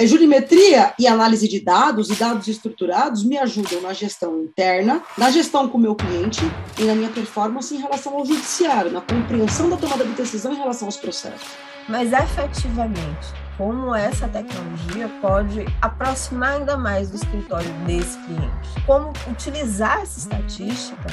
É, jurimetria e análise de dados e dados estruturados me ajudam na gestão interna, na gestão com o meu cliente e na minha performance em relação ao judiciário, na compreensão da tomada de decisão em relação aos processos. Mas efetivamente, como essa tecnologia pode aproximar ainda mais do escritório desse cliente? Como utilizar essa estatística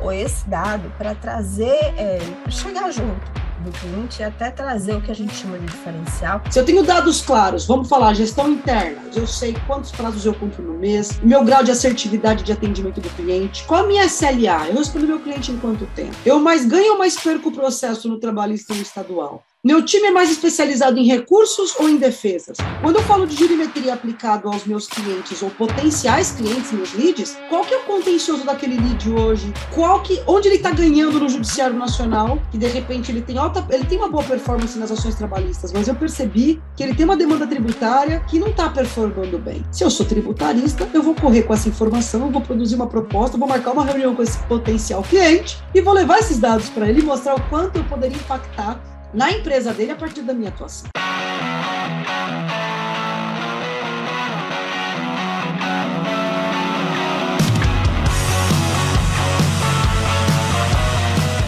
ou esse dado para trazer, é, chegar junto do cliente e até trazer o que a gente chama de diferencial. Se eu tenho dados claros, vamos falar gestão interna, eu sei quantos prazos eu cumpro no mês, meu grau de assertividade de atendimento do cliente, qual a minha SLA, eu respondo meu cliente em quanto tempo, eu mais ganho ou mais perco o processo no trabalhista no estadual. Meu time é mais especializado em recursos ou em defesas? Quando eu falo de jurimetria aplicado aos meus clientes ou potenciais clientes, meus leads, qual que é o contencioso daquele lead hoje? Qual que, onde ele está ganhando no judiciário nacional? Que de repente ele tem alta, ele tem uma boa performance nas ações trabalhistas, mas eu percebi que ele tem uma demanda tributária que não está performando bem. Se eu sou tributarista, eu vou correr com essa informação, vou produzir uma proposta, vou marcar uma reunião com esse potencial cliente e vou levar esses dados para ele e mostrar o quanto eu poderia impactar na empresa dele a partir da minha atuação.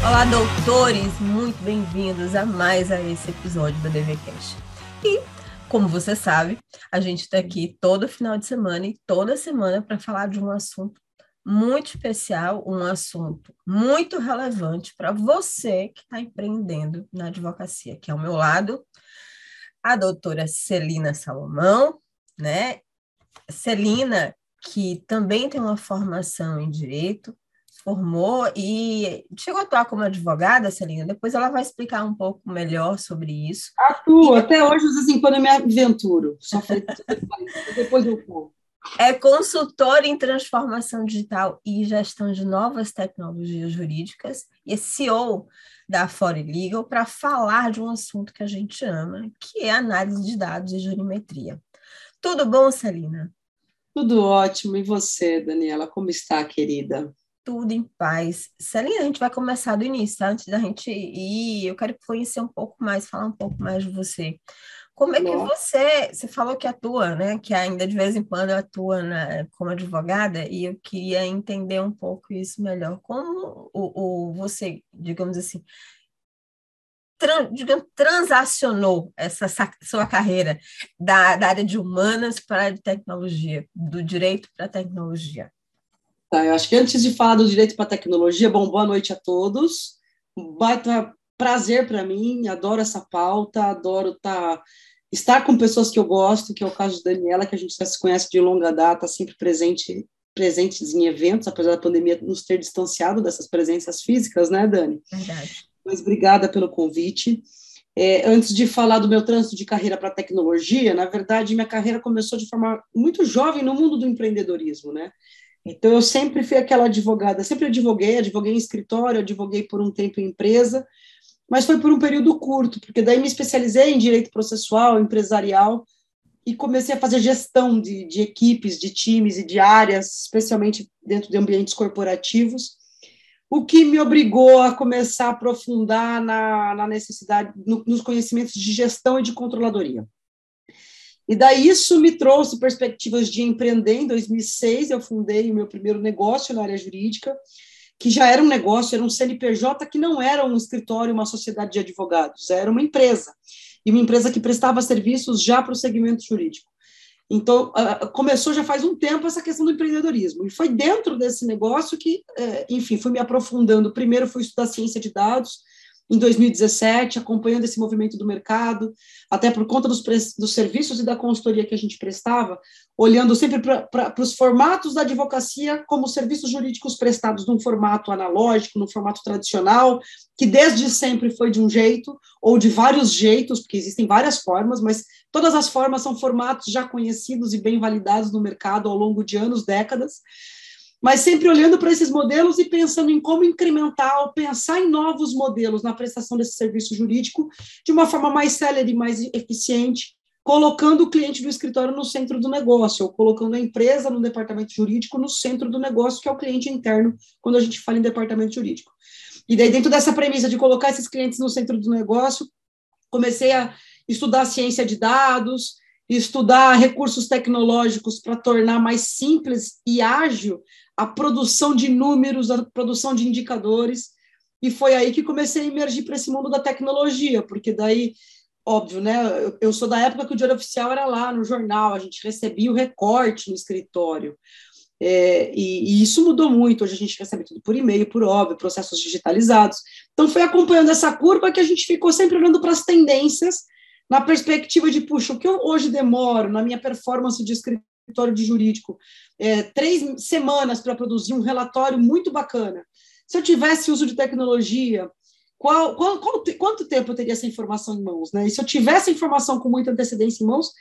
Olá, doutores, muito bem-vindos a mais a esse episódio da DVCast. E, como você sabe, a gente está aqui todo final de semana e toda semana para falar de um assunto muito especial, um assunto muito relevante para você que está empreendendo na advocacia, que é ao meu lado, a doutora Celina Salomão, né? Celina, que também tem uma formação em direito, formou e chegou a atuar como advogada, Celina. Depois ela vai explicar um pouco melhor sobre isso. Atuo, até hoje, assim, quando eu me aventuro. Só depois eu conto. É consultor em transformação digital e gestão de novas tecnologias jurídicas e é CEO da Fore Legal para falar de um assunto que a gente ama, que é análise de dados e jurimetria. Tudo bom, Celina? Tudo ótimo. E você, Daniela, como está, querida? Tudo em paz. Celina, a gente vai começar do início, tá? Antes da gente ir, eu quero conhecer um pouco mais, falar um pouco mais de você. Como é que você, você falou que atua, né? Que ainda de vez em quando atua na, como advogada, e eu queria entender um pouco isso melhor. Como o, o você, digamos assim, tran, digamos, transacionou essa sua carreira da, da área de humanas para a de tecnologia, do direito para a tecnologia? Tá, eu acho que antes de falar do direito para a tecnologia, bom, boa noite a todos. Baita prazer para mim, adoro essa pauta, adoro tá, estar com pessoas que eu gosto, que é o caso de Daniela, que a gente já se conhece de longa data, sempre presente presentes em eventos, apesar da pandemia nos ter distanciado dessas presenças físicas, né, Dani? Verdade. Mas obrigada pelo convite. É, antes de falar do meu trânsito de carreira para tecnologia, na verdade, minha carreira começou de forma muito jovem no mundo do empreendedorismo, né? Então, eu sempre fui aquela advogada, sempre advoguei, advoguei em escritório, advoguei por um tempo em empresa, mas foi por um período curto, porque daí me especializei em direito processual, empresarial, e comecei a fazer gestão de, de equipes, de times e de áreas, especialmente dentro de ambientes corporativos, o que me obrigou a começar a aprofundar na, na necessidade, no, nos conhecimentos de gestão e de controladoria. E daí isso me trouxe perspectivas de empreender. Em 2006, eu fundei o meu primeiro negócio na área jurídica, que já era um negócio, era um CNPJ que não era um escritório, uma sociedade de advogados, era uma empresa, e uma empresa que prestava serviços já para o segmento jurídico. Então, começou já faz um tempo essa questão do empreendedorismo, e foi dentro desse negócio que, é, enfim, fui me aprofundando. Primeiro fui estudar ciência de dados, em 2017, acompanhando esse movimento do mercado, até por conta dos, dos serviços e da consultoria que a gente prestava, olhando sempre para os formatos da advocacia como serviços jurídicos prestados num formato analógico, num formato tradicional, que desde sempre foi de um jeito, ou de vários jeitos, porque existem várias formas, mas todas as formas são formatos já conhecidos e bem validados no mercado ao longo de anos, décadas mas sempre olhando para esses modelos e pensando em como incrementar pensar em novos modelos na prestação desse serviço jurídico de uma forma mais célere, mais eficiente, colocando o cliente do escritório no centro do negócio, ou colocando a empresa no departamento jurídico no centro do negócio, que é o cliente interno, quando a gente fala em departamento jurídico. E daí, dentro dessa premissa de colocar esses clientes no centro do negócio, comecei a estudar ciência de dados, estudar recursos tecnológicos para tornar mais simples e ágil a produção de números, a produção de indicadores, e foi aí que comecei a emergir para esse mundo da tecnologia, porque daí, óbvio, né, eu sou da época que o Diário Oficial era lá no jornal, a gente recebia o recorte no escritório, é, e, e, isso mudou muito. Hoje a gente recebe tudo por e-mail, por óbvio, processos digitalizados. Então, foi acompanhando essa curva que a gente ficou sempre olhando para as tendências, na perspectiva de, puxa, o que eu hoje demoro na minha performance de escritório de jurídico, é, três semanas para produzir um relatório muito bacana. Se eu tivesse uso de tecnologia, qual, qual, qual, quanto tempo eu teria essa informação em mãos? Né? E se eu tivesse informação com muita antecedência em mãos,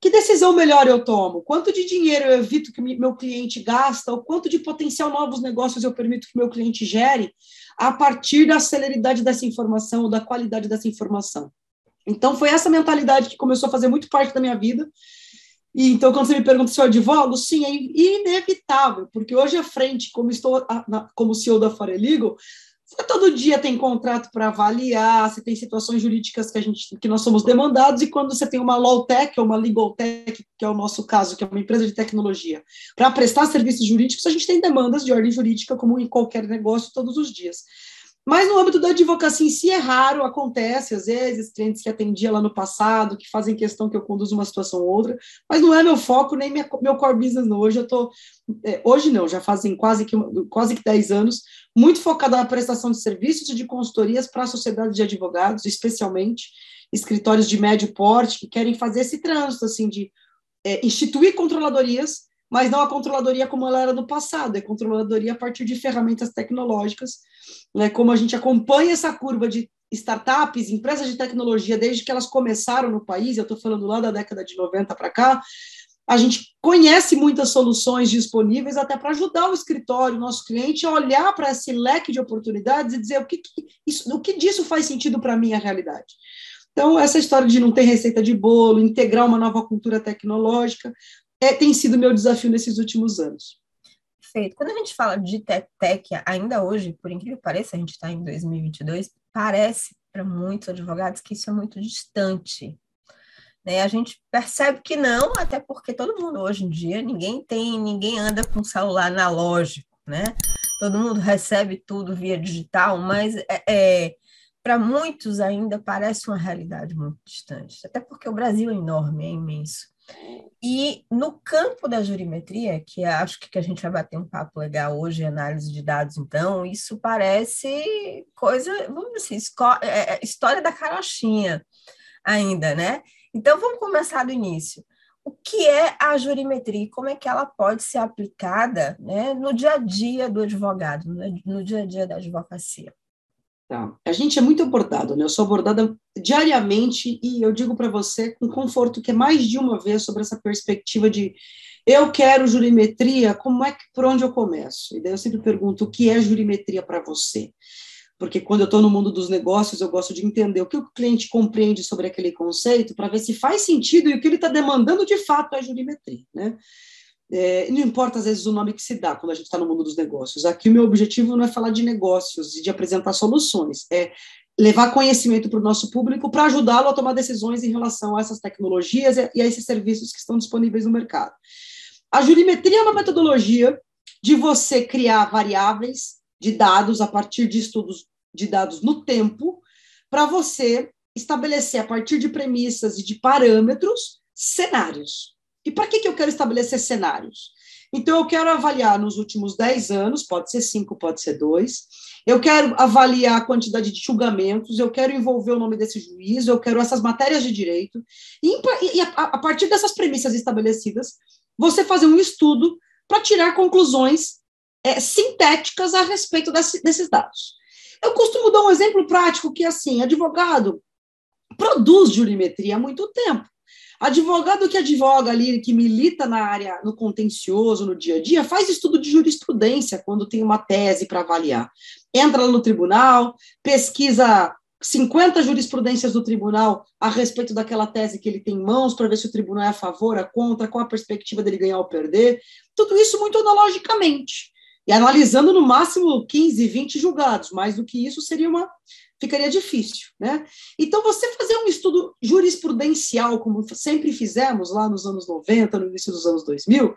que decisão melhor eu tomo? Quanto de dinheiro eu evito que meu cliente gasta? O quanto de potencial novos negócios eu permito que meu cliente gere a partir da celeridade dessa informação, ou da qualidade dessa informação? Então, foi essa mentalidade que começou a fazer muito parte da minha vida. Então, quando você me pergunta se eu advogo, sim, é inevitável, porque hoje à frente, como estou como CEO da Fareligo, todo dia tem contrato para avaliar, você tem situações jurídicas que a gente que nós somos demandados, e quando você tem uma law tech ou uma legal tech, que é o nosso caso, que é uma empresa de tecnologia, para prestar serviços jurídicos, a gente tem demandas de ordem jurídica, como em qualquer negócio, todos os dias. Mas no âmbito da advocacia em si é raro, acontece às vezes, clientes que atendia lá no passado, que fazem questão que eu conduza uma situação ou outra, mas não é meu foco, nem minha, meu core business não. Hoje eu estou, é, hoje não, já fazem quase que, quase que 10 anos, muito focada na prestação de serviços e de consultorias para a sociedade de advogados, especialmente escritórios de médio porte, que querem fazer esse trânsito, assim, de é, instituir controladorias, mas não a controladoria como ela era no passado, é controladoria a partir de ferramentas tecnológicas, né, como a gente acompanha essa curva de startups, empresas de tecnologia, desde que elas começaram no país, eu estou falando lá da década de 90 para cá, a gente conhece muitas soluções disponíveis até para ajudar o escritório, o nosso cliente, a olhar para esse leque de oportunidades e dizer o que, que isso, o que disso faz sentido para a minha realidade. Então, essa história de não ter receita de bolo, integrar uma nova cultura tecnológica, é, tem sido meu desafio nesses últimos anos. Perfeito. Quando a gente fala de tech ainda hoje, por incrível que pareça, a gente está em 2022, parece para muitos advogados que isso é muito distante. Né? A gente percebe que não, até porque todo mundo hoje em dia, ninguém tem, ninguém anda com celular analógico, né? Todo mundo recebe tudo via digital, mas é, é para muitos ainda parece uma realidade muito distante, até porque o Brasil é enorme, é imenso. E no campo da jurimetria, que acho que a gente vai bater um papo legal hoje, análise de dados, então, isso parece coisa, vamos dizer assim, é, é, história da carochinha ainda, né? Então, vamos começar do início. O que é a jurimetria e como é que ela pode ser aplicada né, no dia a dia do advogado, no dia a dia da advocacia? Tá. A gente é muito abordado, né? Eu sou abordada diariamente e eu digo para você com conforto que é mais de uma vez sobre essa perspectiva de eu quero jurimetria, como é que por onde eu começo? E daí eu sempre pergunto o que é jurimetria para você? Porque quando eu estou no mundo dos negócios, eu gosto de entender o que o cliente compreende sobre aquele conceito para ver se faz sentido e o que ele está demandando de fato é jurimetria, né? É, não importa às vezes o nome que se dá quando a gente está no mundo dos negócios. Aqui o meu objetivo não é falar de negócios e de apresentar soluções, é levar conhecimento para o nosso público para ajudá-lo a tomar decisões em relação a essas tecnologias e a esses serviços que estão disponíveis no mercado. A jurimetria é uma metodologia de você criar variáveis de dados a partir de estudos de dados no tempo para você estabelecer a partir de premissas e de parâmetros cenários. E para que, que eu quero estabelecer cenários? Então, eu quero avaliar nos últimos 10 anos, pode ser 5, pode ser 2. Eu quero avaliar a quantidade de julgamentos, eu quero envolver o nome desse juiz, eu quero essas matérias de direito. E, a, partir dessas premissas estabelecidas, você fazer um estudo para tirar conclusões é, sintéticas a respeito desse, desses dados. Eu costumo dar um exemplo prático que, assim, advogado produz jurimetria há muito tempo. Advogado que advoga ali, que milita na área, no contencioso, no dia a dia, faz estudo de jurisprudência quando tem uma tese para avaliar. Entra no tribunal, pesquisa 50 jurisprudências do tribunal a respeito daquela tese que ele tem em mãos, para ver se o tribunal é a favor, a contra, qual a perspectiva dele ganhar ou perder. Tudo isso muito analogicamente. E analisando no máximo 15, 20 julgados. Mais do que isso seria uma ficaria difícil, né? Então, você fazer um estudo jurisprudencial, como sempre fizemos lá nos anos 90, no início dos anos 2000,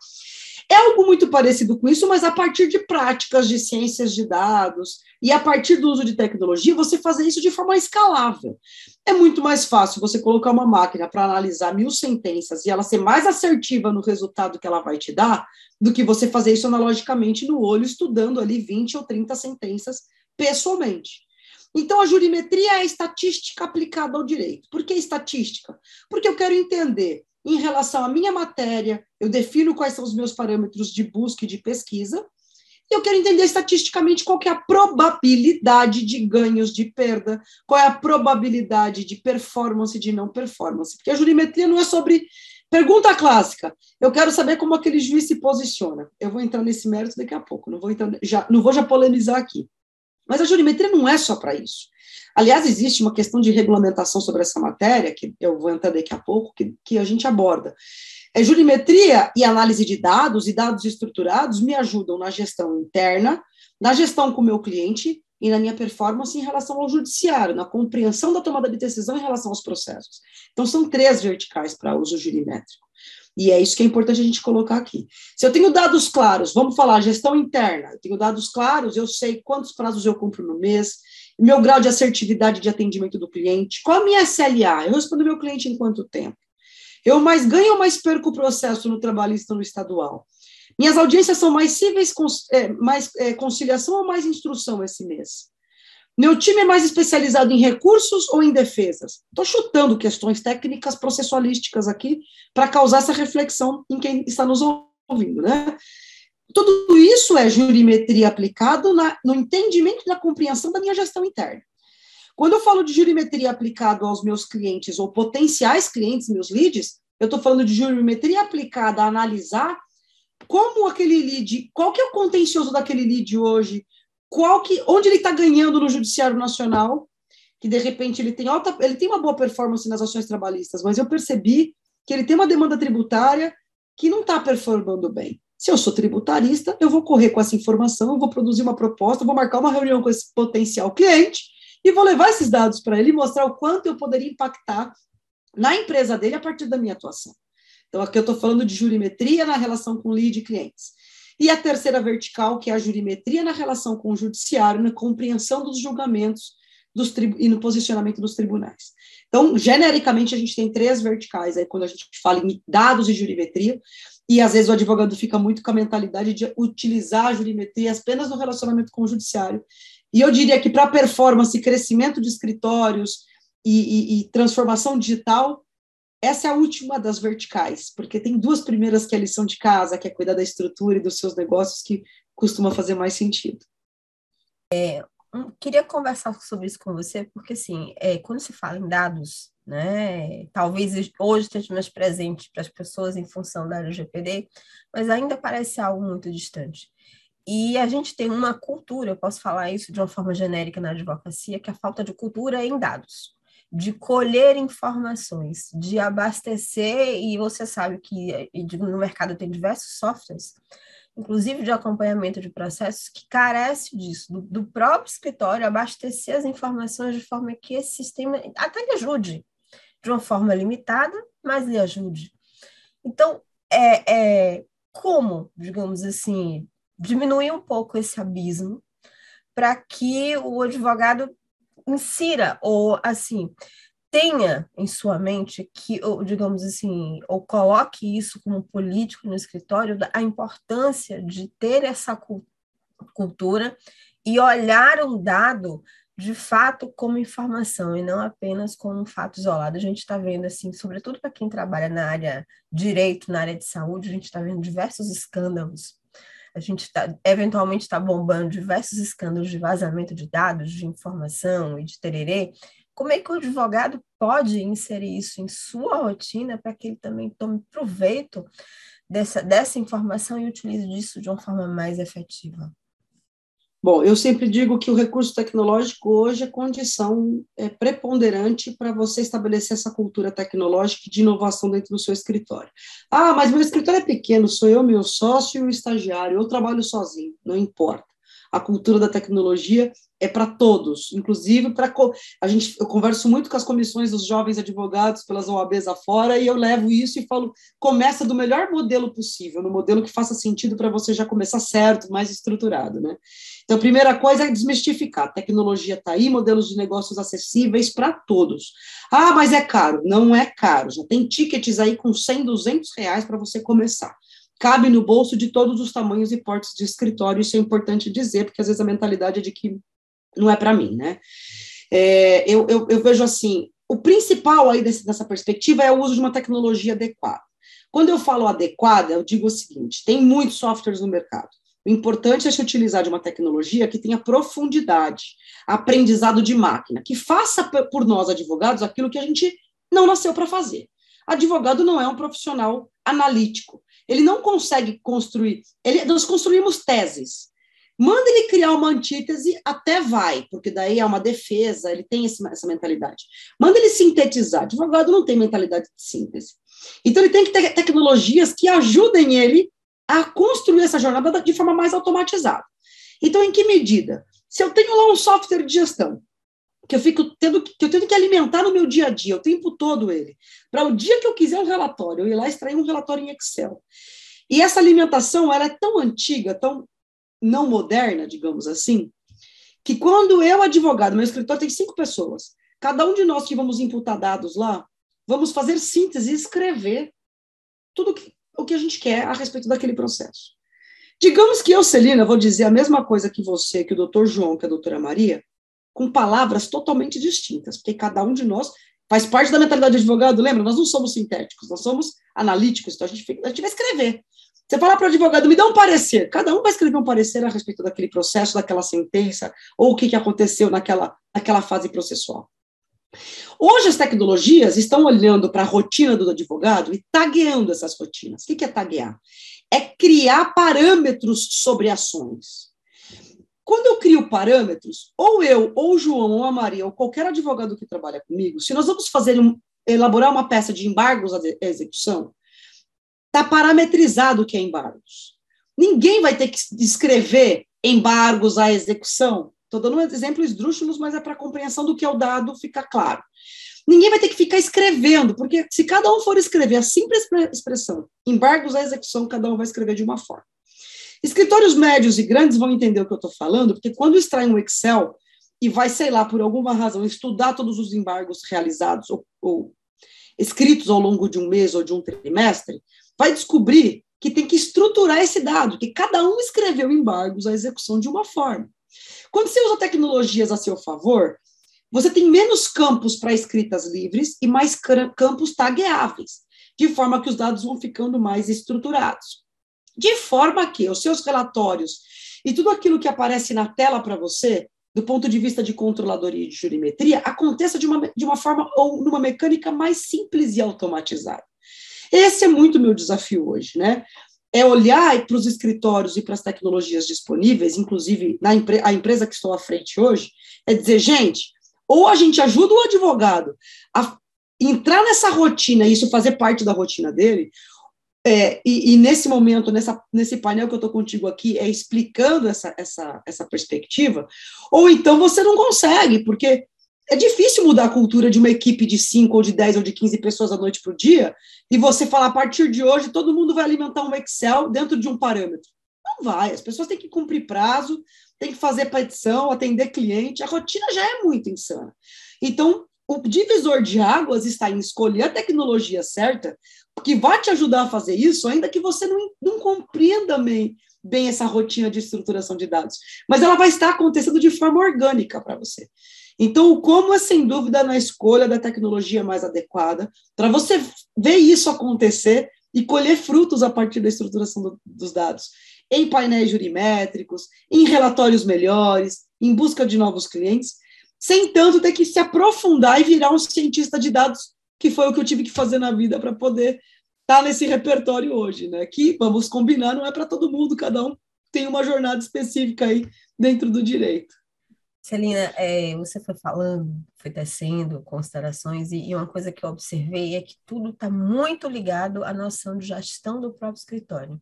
é algo muito parecido com isso, mas a partir de práticas de ciências de dados e a partir do uso de tecnologia, você fazer isso de forma escalável. É muito mais fácil você colocar uma máquina para analisar mil sentenças e ela ser mais assertiva no resultado que ela vai te dar, do que você fazer isso analogicamente no olho, estudando ali 20 ou 30 sentenças pessoalmente. Então, a jurimetria é a estatística aplicada ao direito. Por que estatística? Porque eu quero entender em relação à minha matéria, eu defino quais são os meus parâmetros de busca e de pesquisa, e eu quero entender estatisticamente qual é a probabilidade de ganhos, de perda, qual é a probabilidade de performance e de não performance. Porque a jurimetria não é sobre pergunta clássica. Eu quero saber como aquele juiz se posiciona. Eu vou entrar nesse mérito daqui a pouco, não vou entrar, já, não vou já polemizar aqui. Mas a jurimetria não é só para isso. Aliás, existe uma questão de regulamentação sobre essa matéria, que eu vou entrar daqui a pouco, que, que a gente aborda. É, jurimetria e análise de dados e dados estruturados me ajudam na gestão interna, na gestão com o meu cliente e na minha performance em relação ao judiciário, na compreensão da tomada de decisão em relação aos processos. Então, são três verticais para uso jurimétrico. E é isso que é importante a gente colocar aqui. Se eu tenho dados claros, vamos falar gestão interna, eu tenho dados claros, eu sei quantos prazos eu cumpro no mês, meu grau de assertividade de atendimento do cliente, qual a minha SLA, eu respondo meu cliente em quanto tempo. Eu mais ganho ou mais perco o processo no trabalhista ou no estadual? Minhas audiências são mais cíveis, é, mais é, conciliação ou mais instrução esse mês? Meu time é mais especializado em recursos ou em defesas? Estou chutando questões técnicas processualísticas aqui para causar essa reflexão em quem está nos ouvindo, né? Tudo isso é jurimetria aplicado na, no entendimento e na compreensão da minha gestão interna. Quando eu falo de jurimetria aplicado aos meus clientes ou potenciais clientes, meus leads, eu estou falando de jurimetria aplicada a analisar como aquele lead, qual que é o contencioso daquele lead hoje, qual que, onde ele está ganhando no judiciário nacional, que de repente ele tem alta, ele tem uma boa performance nas ações trabalhistas, mas eu percebi que ele tem uma demanda tributária que não está performando bem. Se eu sou tributarista, eu vou correr com essa informação, vou produzir uma proposta, vou marcar uma reunião com esse potencial cliente e vou levar esses dados para ele e mostrar o quanto eu poderia impactar na empresa dele a partir da minha atuação. Então, aqui eu estou falando de jurimetria na relação com lead e clientes. E a terceira vertical, que é a jurimetria na relação com o judiciário, na compreensão dos julgamentos dos e no posicionamento dos tribunais. Então, genericamente, a gente tem três verticais aí quando a gente fala em dados e jurimetria, e às vezes o advogado fica muito com a mentalidade de utilizar a jurimetria apenas no relacionamento com o judiciário. E eu diria que para performance, crescimento de escritórios e, e, e, transformação digital, essa é a última das verticais, porque tem duas primeiras que é a lição de casa, que é cuidar da estrutura e dos seus negócios, que costuma fazer mais sentido. É, queria conversar sobre isso com você, porque assim, é, quando se fala em dados, né, talvez hoje esteja mais presente para as pessoas em função da LGPD, mas ainda parece algo muito distante. E a gente tem uma cultura, eu posso falar isso de uma forma genérica na advocacia, que é a falta de cultura em dados, de colher informações, de abastecer, e você sabe que no mercado tem diversos softwares inclusive de acompanhamento de processos, que carece disso, do, do, próprio escritório abastecer as informações de forma que esse sistema até lhe ajude, de uma forma limitada, mas lhe ajude. Então, é, é como, digamos assim, diminuir um pouco esse abismo para que o advogado insira, ou assim, tenha em sua mente que, ou, digamos assim, ou coloque isso como político no escritório, a importância de ter essa cultura e olhar um dado de fato como informação e não apenas como um fato isolado. A gente está vendo, assim, sobretudo para quem trabalha na área direito, na área de saúde, a gente está vendo diversos escândalos. A gente tá, eventualmente está bombando diversos escândalos de vazamento de dados, de informação e de tererê, como é que o advogado pode inserir isso em sua rotina para que ele também tome proveito dessa, dessa informação e utilize disso de uma forma mais efetiva? Bom, eu sempre digo que o recurso tecnológico hoje é condição é, preponderante para você estabelecer essa cultura tecnológica de inovação dentro do seu escritório. Ah, mas meu escritório é pequeno, sou eu, meu sócio e o estagiário, eu trabalho sozinho, não importa. A cultura da tecnologia é para todos, inclusive para a gente. Eu converso muito com as comissões dos jovens advogados pelas OABs afora e eu levo isso e falo: começa do melhor modelo possível, no modelo que faça sentido para você já começar certo, mais estruturado, né? Então, a primeira coisa é desmistificar. A tecnologia está aí, modelos de negócios acessíveis para todos. Ah, mas é caro. Não é caro. Já tem tickets aí com 100, 200 reais para você começar cabe no bolso de todos os tamanhos e portes de escritório, isso é importante dizer, porque às vezes a mentalidade é de que não é para mim, né? É, eu, eu, eu, vejo assim, o principal aí desse, dessa perspectiva é o uso de uma tecnologia adequada. Quando eu falo adequada, eu digo o seguinte: tem muitos softwares no mercado. O importante é se utilizar de uma tecnologia que tenha profundidade, aprendizado de máquina, que faça por nós, advogados, aquilo que a gente não nasceu para fazer. Advogado não é um profissional analítico. Ele não consegue construir. Ele, nós construímos teses. Manda ele criar uma antítese, até vai, porque daí é uma defesa, ele tem esse, essa mentalidade. Manda ele sintetizar. Advogado não tem mentalidade de síntese. Então, ele tem que ter tecnologias que ajudem ele a construir essa jornada de forma mais automatizada. Então, em que medida? Se eu tenho lá um software de gestão, que eu fico tendo que eu tenho que alimentar no meu dia a dia, o tempo todo ele, para o dia que eu quiser um relatório, eu ir lá extrair um relatório em Excel. E essa alimentação ela é tão antiga, tão não moderna, digamos assim, que quando eu, advogado, meu escritório tem cinco pessoas, cada um de nós que vamos imputar dados lá, vamos fazer síntese e escrever tudo que, o que a gente quer a respeito daquele processo. Digamos que eu, Celina, vou dizer a mesma coisa que você, que o doutor João, que a doutora Maria, com palavras totalmente distintas, porque cada um de nós faz parte da mentalidade de advogado, lembra? Nós não somos sintéticos, nós somos analíticos, então a gente, fica, a gente vai escrever. Você fala para o advogado, me dá um parecer. Cada um vai escrever um parecer a respeito daquele processo, daquela sentença, ou o que, que aconteceu naquela, naquela fase processual. Hoje as tecnologias estão olhando para a rotina do advogado e tagueando essas rotinas. O que é taguear? É criar parâmetros sobre ações. Quando eu crio parâmetros, ou eu, ou o João, ou a Maria, ou qualquer advogado que trabalha comigo, se nós vamos fazer um, elaborar uma peça de embargos à execução, Está parametrizado o que é embargos. Ninguém vai ter que escrever embargos à execução. Estou dando um exemplo mas é para a compreensão do que é o dado ficar claro. Ninguém vai ter que ficar escrevendo, porque se cada um for escrever a simples expressão embargos à execução, cada um vai escrever de uma forma. Escritórios médios e grandes vão entender o que eu estou falando, porque quando extrai um Excel e vai, sei lá, por alguma razão, estudar todos os embargos realizados ou, ou escritos ao longo de um mês ou de um trimestre, vai descobrir que tem que estruturar esse dado, que cada um escreveu embargos à execução de uma forma. Quando você usa tecnologias a seu favor, você tem menos campos para escritas livres e mais campos tagueáveis, de forma que os dados vão ficando mais estruturados. De forma que os seus relatórios e tudo aquilo que aparece na tela para você, do ponto de vista de controladoria e de jurimetria, aconteça de uma, de uma forma ou numa mecânica mais simples e automatizada. Esse é muito meu desafio hoje, né? É olhar para os escritórios e para as tecnologias disponíveis, inclusive na empre a empresa que estou à frente hoje, é dizer, gente, ou a gente ajuda o advogado a entrar nessa rotina e isso fazer parte da rotina dele, é, e, e, nesse momento, nessa, nesse painel que eu estou contigo aqui, é explicando essa, essa, essa perspectiva, ou então você não consegue, porque é difícil mudar a cultura de uma equipe de 5 ou de 10 ou de 15 pessoas da noite para o dia e você falar a partir de hoje todo mundo vai alimentar um Excel dentro de um parâmetro. Não vai, as pessoas têm que cumprir prazo, têm que fazer petição, atender cliente, a rotina já é muito insana. Então, o divisor de águas está em escolher a tecnologia certa, que vai te ajudar a fazer isso, ainda que você não, não compreenda bem, bem essa rotina de estruturação de dados. Mas ela vai estar acontecendo de forma orgânica para você. Então, o como é sem dúvida na escolha da tecnologia mais adequada, para você ver isso acontecer e colher frutos a partir da estruturação do, dos dados, em painéis jurimétricos, em relatórios melhores, em busca de novos clientes, sem tanto ter que se aprofundar e virar um cientista de dados, que foi o que eu tive que fazer na vida para poder estar tá nesse repertório hoje, né? Que, vamos combinar, não é para todo mundo, cada um tem uma jornada específica aí dentro do direito. Celina, é, você foi falando, foi tecendo considerações, e, e uma coisa que eu observei é que tudo está muito ligado à noção de gestão do próprio escritório.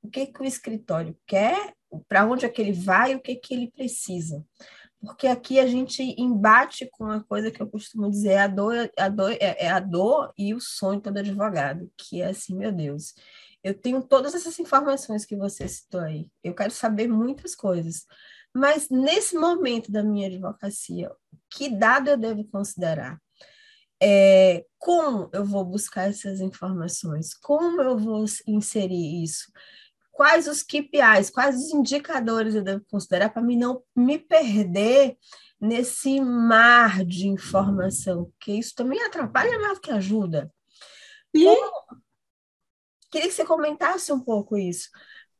O que, que o escritório quer para onde é que ele vai, o que, que ele precisa. Porque aqui a gente embate com a coisa que eu costumo dizer, é a dor, a dor, é, é a dor e o sonho todo advogado, que é assim, meu Deus, eu tenho todas essas informações que você citou aí, eu quero saber muitas coisas, mas nesse momento da minha advocacia, que dado eu devo considerar? É, como eu vou buscar essas informações? Como eu vou inserir isso? Quais os KPIs, quais os indicadores eu devo considerar para mim não me perder nesse mar de informação? Porque isso também atrapalha mais do que ajuda. Como... Queria que você comentasse um pouco isso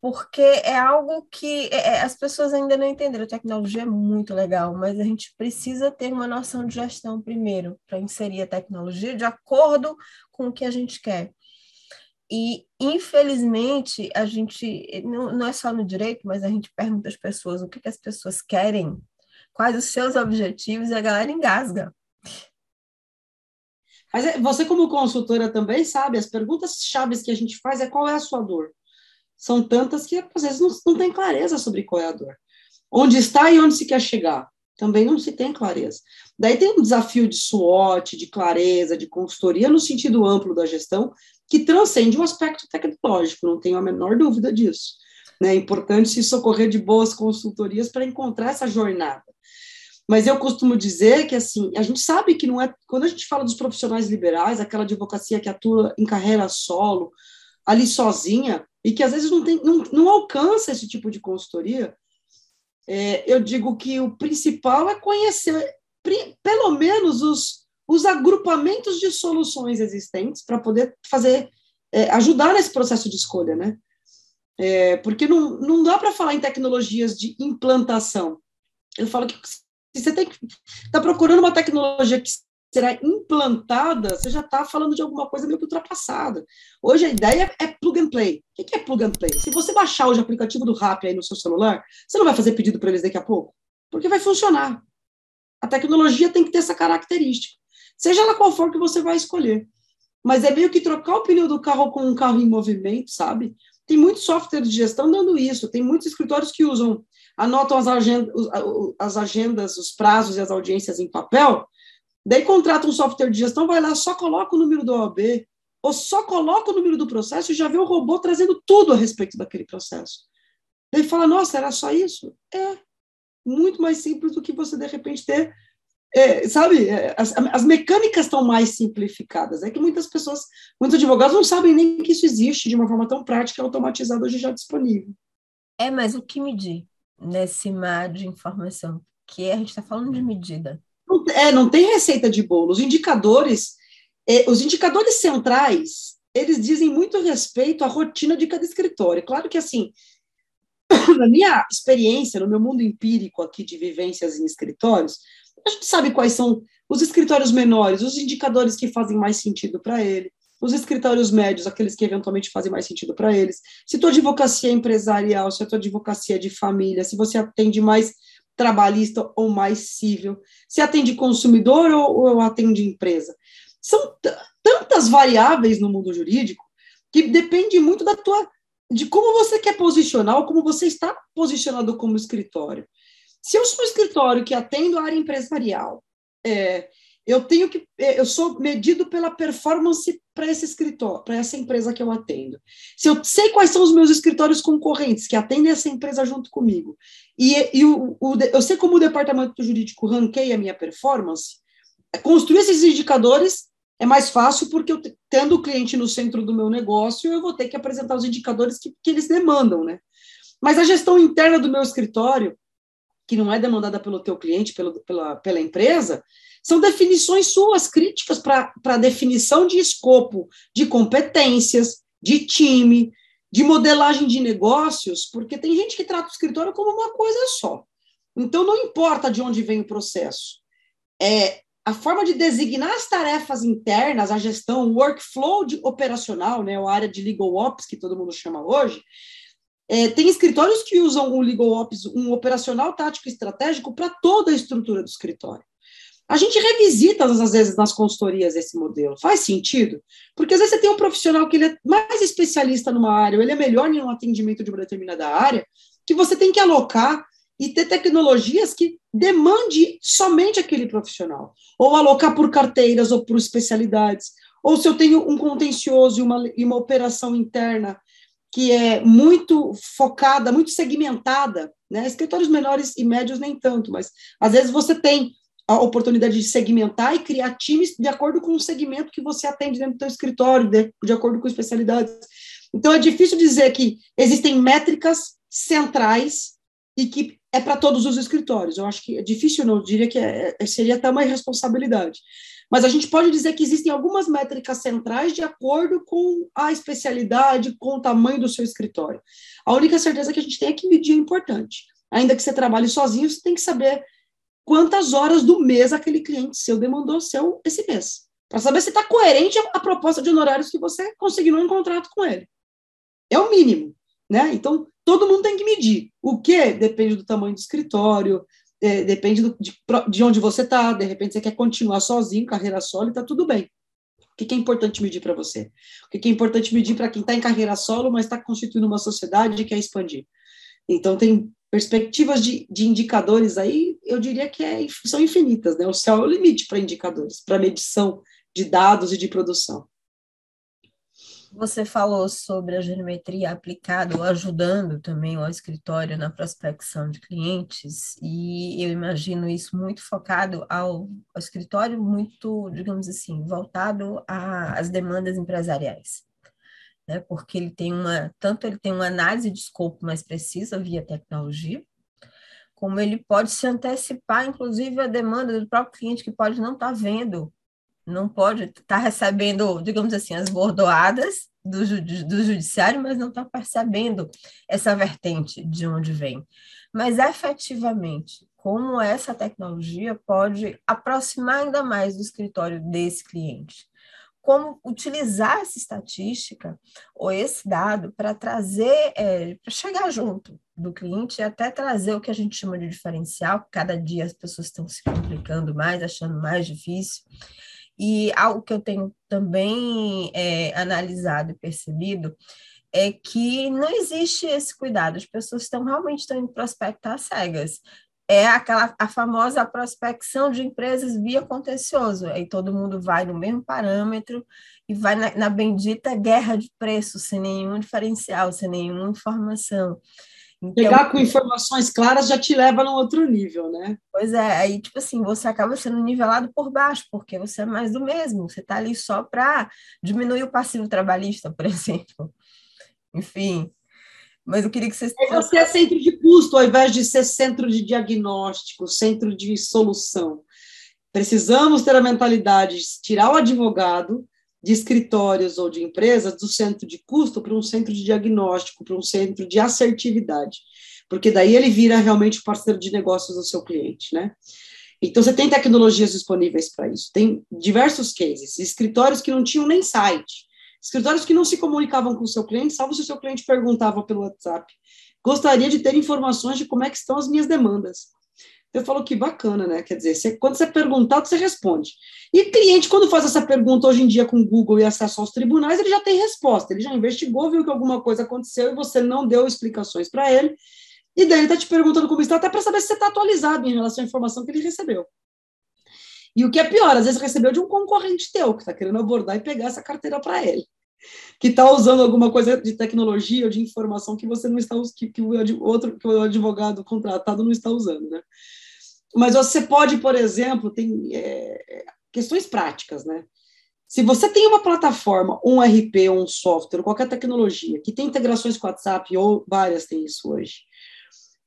porque é algo que é, é, as pessoas ainda não entenderam. A tecnologia é muito legal, mas a gente precisa ter uma noção de gestão primeiro, para inserir a tecnologia de acordo com o que a gente quer. E, infelizmente, a gente, não, não é só no direito, mas a gente pergunta às pessoas o que, que as pessoas querem, quais os seus objetivos, e a galera engasga. Mas é, você, como consultora, também sabe, as perguntas chaves que a gente faz é qual é a sua dor? são tantas que às vezes não, não tem clareza sobre qual é a dor. Onde está e onde se quer chegar. Também não se tem clareza. Daí tem um desafio de SWOT, de clareza, de consultoria no sentido amplo da gestão, que transcende o aspecto tecnológico, não tenho a menor dúvida disso. Né? É importante se socorrer de boas consultorias para encontrar essa jornada. Mas eu costumo dizer que, assim, a gente sabe que não é. Quando a gente fala dos profissionais liberais, aquela advocacia que atua em carreira solo, ali sozinha, e que às vezes não, tem, não, não alcança esse tipo de consultoria, é, eu digo que o principal é conhecer, pelo menos, os, os agrupamentos de soluções existentes para poder fazer, é, ajudar nesse processo de escolha, né? É, porque não, não dá para falar em tecnologias de implantação. Eu falo que você tem que está procurando uma tecnologia que será implantada, você já está falando de alguma coisa meio que ultrapassada. Hoje a ideia é plug and play. O que é plug and play? Se você baixar hoje o aplicativo do Rap aí no seu celular, você não vai fazer pedido para eles daqui a pouco? Porque vai funcionar. A tecnologia tem que ter essa característica. Seja lá qual for que você vai escolher. Mas é meio que trocar o pneu do carro com um carro em movimento, sabe? Tem muitos softwares de gestão dando isso. Tem muitos escritórios que usam, anotam as agendas, as agendas, os prazos e as audiências em papel, Daí contrata um software de gestão, vai lá, só coloca o número do OAB, ou só coloca o número do processo e já vê o robô trazendo tudo a respeito daquele processo. Daí fala, nossa, era só isso? É, muito mais simples do que você, de repente, ter é, sabe, é, as, as, mecânicas estão mais simplificadas. É que muitas pessoas, muitos advogados não sabem nem que isso existe de uma forma tão prática e automatizada hoje já disponível. É, mas o que medir nesse mar de informação? Que a gente está falando de medida. Não, é, não tem receita de bolo. Os indicadores, é, os indicadores centrais, eles dizem muito respeito à rotina de cada escritório. Claro que, assim, na minha experiência, no meu mundo empírico aqui de vivências em escritórios, a gente sabe quais são os escritórios menores, os indicadores que fazem mais sentido para ele, os escritórios médios, aqueles que eventualmente fazem mais sentido para eles. Se tua advocacia é empresarial, se a tua advocacia é de família, se você atende mais trabalhista ou mais civil, se atende consumidor ou, ou atende empresa. São tantas variáveis no mundo jurídico que depende muito da tua de como você quer posicionar ou como você está posicionado como escritório. Se eu sou um escritório que atendo a área empresarial, é, eu tenho que é, eu sou medido pela performance para esse escritório, para essa empresa que eu atendo. Se eu sei quais são os meus escritórios concorrentes que atendem essa empresa junto comigo, e, e o, o, eu sei como o departamento jurídico ranqueia a minha performance, construir esses indicadores é mais fácil porque eu tendo o cliente no centro do meu negócio, eu vou ter que apresentar os indicadores que, que eles demandam, né? Mas a gestão interna do meu escritório, que não é demandada pelo teu cliente, pelo, pela, pela empresa, são definições suas críticas para definição de escopo, de competências, de time, de modelagem de negócios, porque tem gente que trata o escritório como uma coisa só. Então, não importa de onde vem o processo. É, a forma de designar as tarefas internas, a gestão, o workflow de, operacional, né, a área de legal ops, que todo mundo chama hoje, é, tem escritórios que usam o legal ops, um operacional tático estratégico, para toda a estrutura do escritório. A gente revisita, às vezes, nas consultorias esse modelo. Faz sentido? Porque às vezes você tem um profissional que ele é mais especialista numa área, ou ele é melhor em um atendimento de uma determinada área, que você tem que alocar e ter tecnologias que demande somente aquele profissional, ou alocar por carteiras ou por especialidades, ou se eu tenho um contencioso e uma, e uma operação interna que é muito focada, muito segmentada, né? Escritórios menores e médios nem tanto, mas às vezes você tem a oportunidade de segmentar e criar times de acordo com o segmento que você atende dentro do seu escritório, de, de acordo com especialidades. Então é difícil dizer que existem métricas centrais e que é para todos os escritórios. Eu acho que é difícil, não, eu diria que é, é, seria até uma irresponsabilidade. Mas a gente pode dizer que existem algumas métricas centrais de acordo com a especialidade, com o tamanho do seu escritório. A única certeza que a gente tem é que medir é importante. Ainda que você trabalhe sozinho, você tem que saber quantas horas do mês aquele cliente seu demandou seu esse mês. Para saber se está coerente a proposta de honorários que você conseguiu em contrato com ele. É o mínimo. Né? Então, todo mundo tem que medir. O que? Depende do tamanho do escritório, é, depende do, de, de, onde você está, de repente você quer continuar sozinho, carreira solo, está tudo bem. O que, que é importante medir para você? O que, que é importante medir para quem está em carreira solo, mas está constituindo uma sociedade e quer expandir? Então, tem perspectivas de, de indicadores aí, eu diria que é, são infinitas, né? O céu é o limite para indicadores, para medição de dados e de produção. Você falou sobre a geometria aplicada ou ajudando também o escritório na prospecção de clientes, e eu imagino isso muito focado ao, ao escritório, muito, digamos assim, voltado às demandas empresariais. Né? Porque ele tem uma, tanto ele tem uma análise de escopo mais precisa via tecnologia, como ele pode se antecipar, inclusive, a demanda do próprio cliente que pode não estar tá vendo não pode estar tá recebendo, digamos assim, as bordoadas do, do judiciário, mas não está percebendo essa vertente de onde vem. Mas efetivamente, como essa tecnologia pode aproximar ainda mais do escritório desse cliente? Como utilizar essa estatística ou esse dado para trazer, é, para chegar junto do cliente e até trazer o que a gente chama de diferencial, cada dia as pessoas estão se complicando mais, achando mais difícil. E algo que eu tenho também é, analisado e percebido é que não existe esse cuidado, as pessoas estão realmente estão indo prospectar cegas. É aquela a famosa prospecção de empresas via contencioso. Aí todo mundo vai no mesmo parâmetro e vai na, na bendita guerra de preços, sem nenhum diferencial, sem nenhuma informação. Então, Pegar com informações claras já te leva num outro nível, né? Pois é, aí, tipo assim, você acaba sendo nivelado por baixo, porque você é mais do mesmo, você está ali só para diminuir o passivo trabalhista, por exemplo. Enfim, mas eu queria que vocês... Você é centro de custo, ao invés de ser centro de diagnóstico, centro de solução. Precisamos ter a mentalidade de tirar o advogado de escritórios ou de empresas do centro de custo para um centro de diagnóstico, para um centro de assertividade, porque daí ele vira realmente o parceiro de negócios do seu cliente, né? Então, você tem tecnologias disponíveis para isso. Tem diversos cases. Escritórios que não tinham nem site. Escritórios que não se comunicavam com o seu cliente, salvo se o seu cliente perguntava pelo WhatsApp. Gostaria de ter informações de como é que estão as minhas demandas. Eu falo que bacana, né? Quer dizer, você, quando você é perguntado, você responde. E cliente, quando faz essa pergunta hoje em dia com Google e acesso aos tribunais, ele já tem resposta. Ele já investigou, viu que alguma coisa aconteceu e você não deu explicações para ele. E daí ele está te perguntando como está, até para saber se você está atualizado em relação à informação que ele recebeu. E o que é pior, às vezes recebeu de um concorrente teu, que está querendo abordar e pegar essa carteira para ele. Que está usando alguma coisa de tecnologia ou de informação que você não está que, que o outro que o advogado contratado não está usando, né? Mas você pode, por exemplo, tem é, questões práticas, né? Se você tem uma plataforma, um RP, um software, qualquer tecnologia que tem integrações com WhatsApp, ou várias têm isso hoje,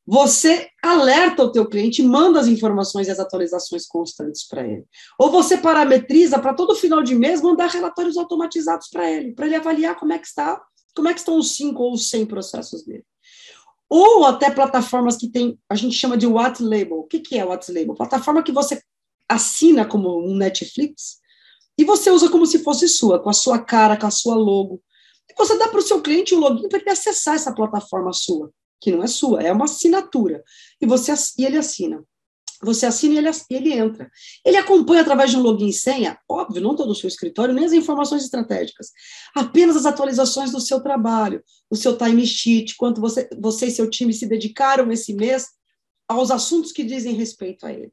você alerta o teu cliente, manda as informações e as atualizações constantes para ele. Ou você parametriza para todo final de mês mandar relatórios automatizados para ele, para ele avaliar como é que está, como é que estão os cinco ou os 100 processos dele ou até plataformas que tem, a gente chama de What Label. O que, que é What Label? Plataforma que você assina como um Netflix e você usa como se fosse sua, com a sua cara, com a sua logo. E você dá para o seu cliente um login para ele acessar essa plataforma sua, que não é sua, é uma assinatura. E você e ele assina. você assina e ele, ele entra. Ele acompanha através de um login e senha, óbvio, não todo o seu escritório, nem as informações estratégicas, apenas as atualizações do seu trabalho, o seu time sheet, quanto você, você e seu time se dedicaram esse mês aos assuntos que dizem respeito a ele.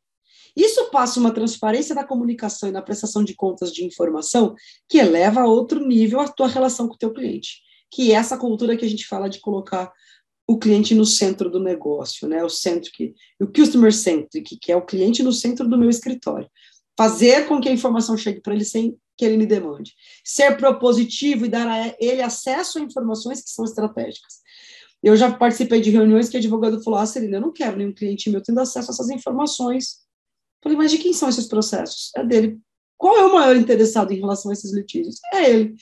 Isso passa uma transparência da comunicação e na prestação de contas de informação que eleva a outro nível a tua relação com o teu cliente, que é essa cultura que a gente fala de colocar o cliente no centro do negócio, né? O centro que o customer centric, que é o cliente no centro do meu escritório. Fazer com que a informação chegue para ele sem que ele me demande. Ser propositivo e dar a ele acesso a informações que são estratégicas. Eu já participei de reuniões que o advogado falou: "Ah, Celina, eu não quero nenhum cliente meu tendo acesso a essas informações". Falei: "Mas de quem são esses processos?". É dele. Qual é o maior interessado em relação a esses litígios? É ele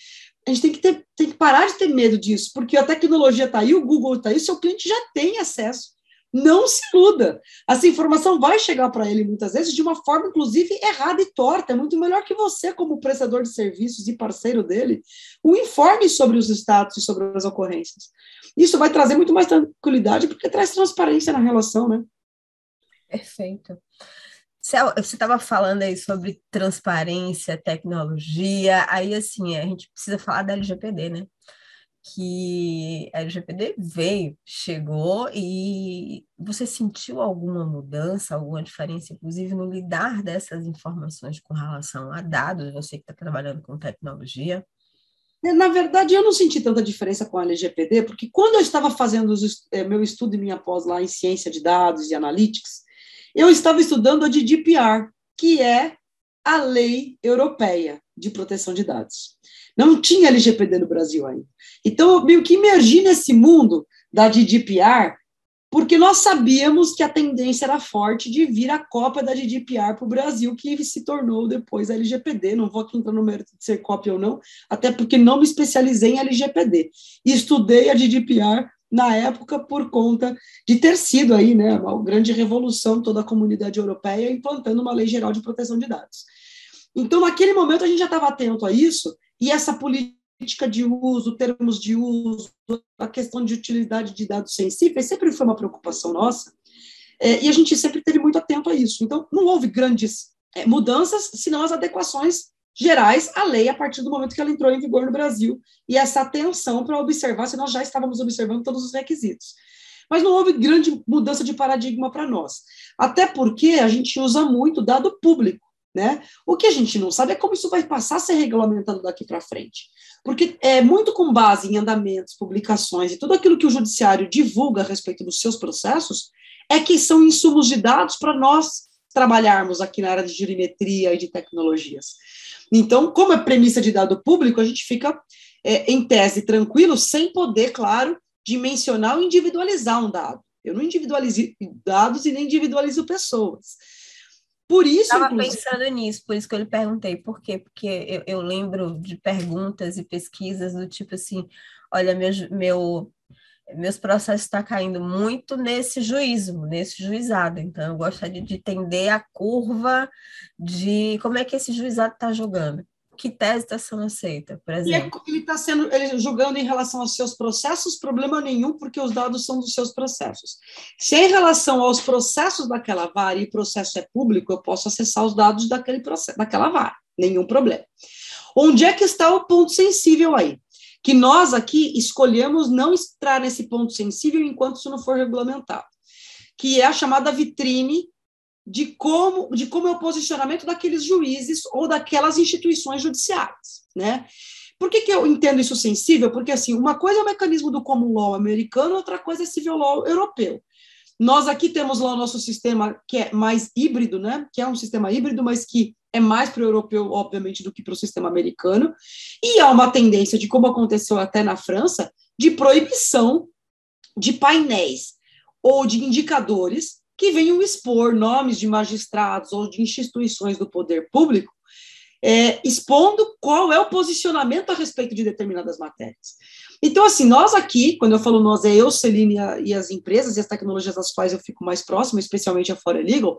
a gente tem que, ter, tem que parar de ter medo disso, porque a tecnologia está aí, o Google está aí, seu cliente já tem acesso. Não se iluda. Essa informação vai chegar para ele muitas vezes de uma forma, inclusive, errada e torta. É muito melhor que você, como prestador de serviços e parceiro dele, o informe sobre os status e sobre as ocorrências. Isso vai trazer muito mais tranquilidade, porque traz transparência na relação, né? Perfeito. Você estava falando aí sobre transparência, tecnologia, aí assim, a gente precisa falar da LGPD, né? Que a LGPD veio, chegou e você sentiu alguma mudança, alguma diferença, inclusive no lidar dessas informações com relação a dados, você que está trabalhando com tecnologia? Na verdade, eu não senti tanta diferença com a LGPD, porque quando eu estava fazendo os, eh, meu estudo e minha pós lá em ciência de dados e analytics, eu estava estudando a GDPR, que é a lei europeia de proteção de dados. Não tinha LGPD no Brasil ainda. Então, eu meio que imergi nesse mundo da GDPR, porque nós sabíamos que a tendência era forte de vir a cópia da GDPR para o Brasil, que se tornou depois a LGPD. Não vou aqui entrar no mérito de ser cópia ou não, até porque não me especializei em LGPD. Estudei a GDPR na época por conta de ter sido aí, né, uma grande revolução toda a comunidade europeia implantando uma lei geral de proteção de dados. Então, naquele momento a gente já estava atento a isso e essa política de uso, termos de uso, a questão de utilidade de dados sensíveis sempre foi uma preocupação nossa é, e a gente sempre teve muito atento a isso. Então, não houve grandes é, mudanças, senão as adequações gerais à lei a partir do momento que ela entrou em vigor no Brasil e essa atenção para observar se nós já estávamos observando todos os requisitos. Mas não houve grande mudança de paradigma para nós, até porque a gente usa muito dado público. Né? O que a gente não sabe é como isso vai passar a ser regulamentado daqui para frente. Porque é muito com base em andamentos, publicações e tudo aquilo que o judiciário divulga a respeito dos seus processos, é que são insumos de dados para nós trabalharmos aqui na área de jurimetria e de tecnologias. Então, como é premissa de dado público, a gente fica, é, em tese, tranquilo, sem poder, claro, dimensionar ou individualizar um dado. Eu não individualizo dados e nem individualizo pessoas. Por isso. Estava pensando nisso, por isso que eu lhe perguntei por quê? Porque eu, eu lembro de perguntas e pesquisas do tipo assim: olha, meu, meu meus processos estão tá caindo muito nesse juízo, nesse juizado. Então, eu gostaria de entender a curva de como é que esse juizado está jogando. Que tese está sendo aceita, por exemplo? E ele está sendo ele julgando em relação aos seus processos, problema nenhum, porque os dados são dos seus processos. Se é em relação aos processos daquela vara e o processo é público, eu posso acessar os dados daquele processo, daquela vara, nenhum problema. Onde é que está o ponto sensível aí? Que nós aqui escolhemos não entrar nesse ponto sensível enquanto isso não for regulamentado, que é a chamada vitrine de como, de como é o posicionamento daqueles juízes ou daquelas instituições judiciárias, né? Por que, que eu entendo isso sensível? Porque, assim, uma coisa é o mecanismo do common law americano, outra coisa é civil law europeu. Nós aqui temos lá o nosso sistema que é mais híbrido, né? Que é um sistema híbrido, mas que é mais para o europeu, obviamente, do que para o sistema americano. E há uma tendência, de como aconteceu até na França, de proibição de painéis ou de indicadores que venham expor nomes de magistrados ou de instituições do poder público, é, expondo qual é o posicionamento a respeito de determinadas matérias. Então, assim, nós aqui, quando eu falo nós, é eu, Celine e as empresas e as tecnologias das quais eu fico mais próximo, especialmente a Fora Legal,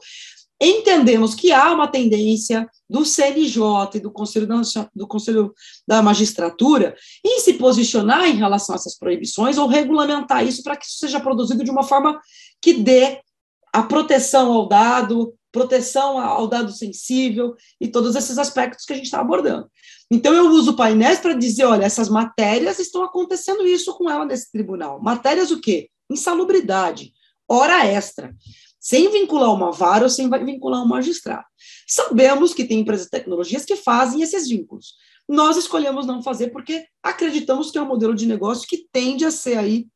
entendemos que há uma tendência do CNJ e do Conselho da, do Conselho da Magistratura em se posicionar em relação a essas proibições ou regulamentar isso para que isso seja produzido de uma forma que dê a proteção ao dado, proteção ao dado sensível e todos esses aspectos que a gente está abordando. Então, eu uso painéis para dizer: olha, essas matérias estão acontecendo isso com ela nesse tribunal. Matérias o quê? Insalubridade, hora extra, sem vincular uma vara ou sem vincular um magistrado. Sabemos que tem empresas de tecnologias que fazem esses vínculos. Nós escolhemos não fazer porque acreditamos que é um modelo de negócio que tende a ser aí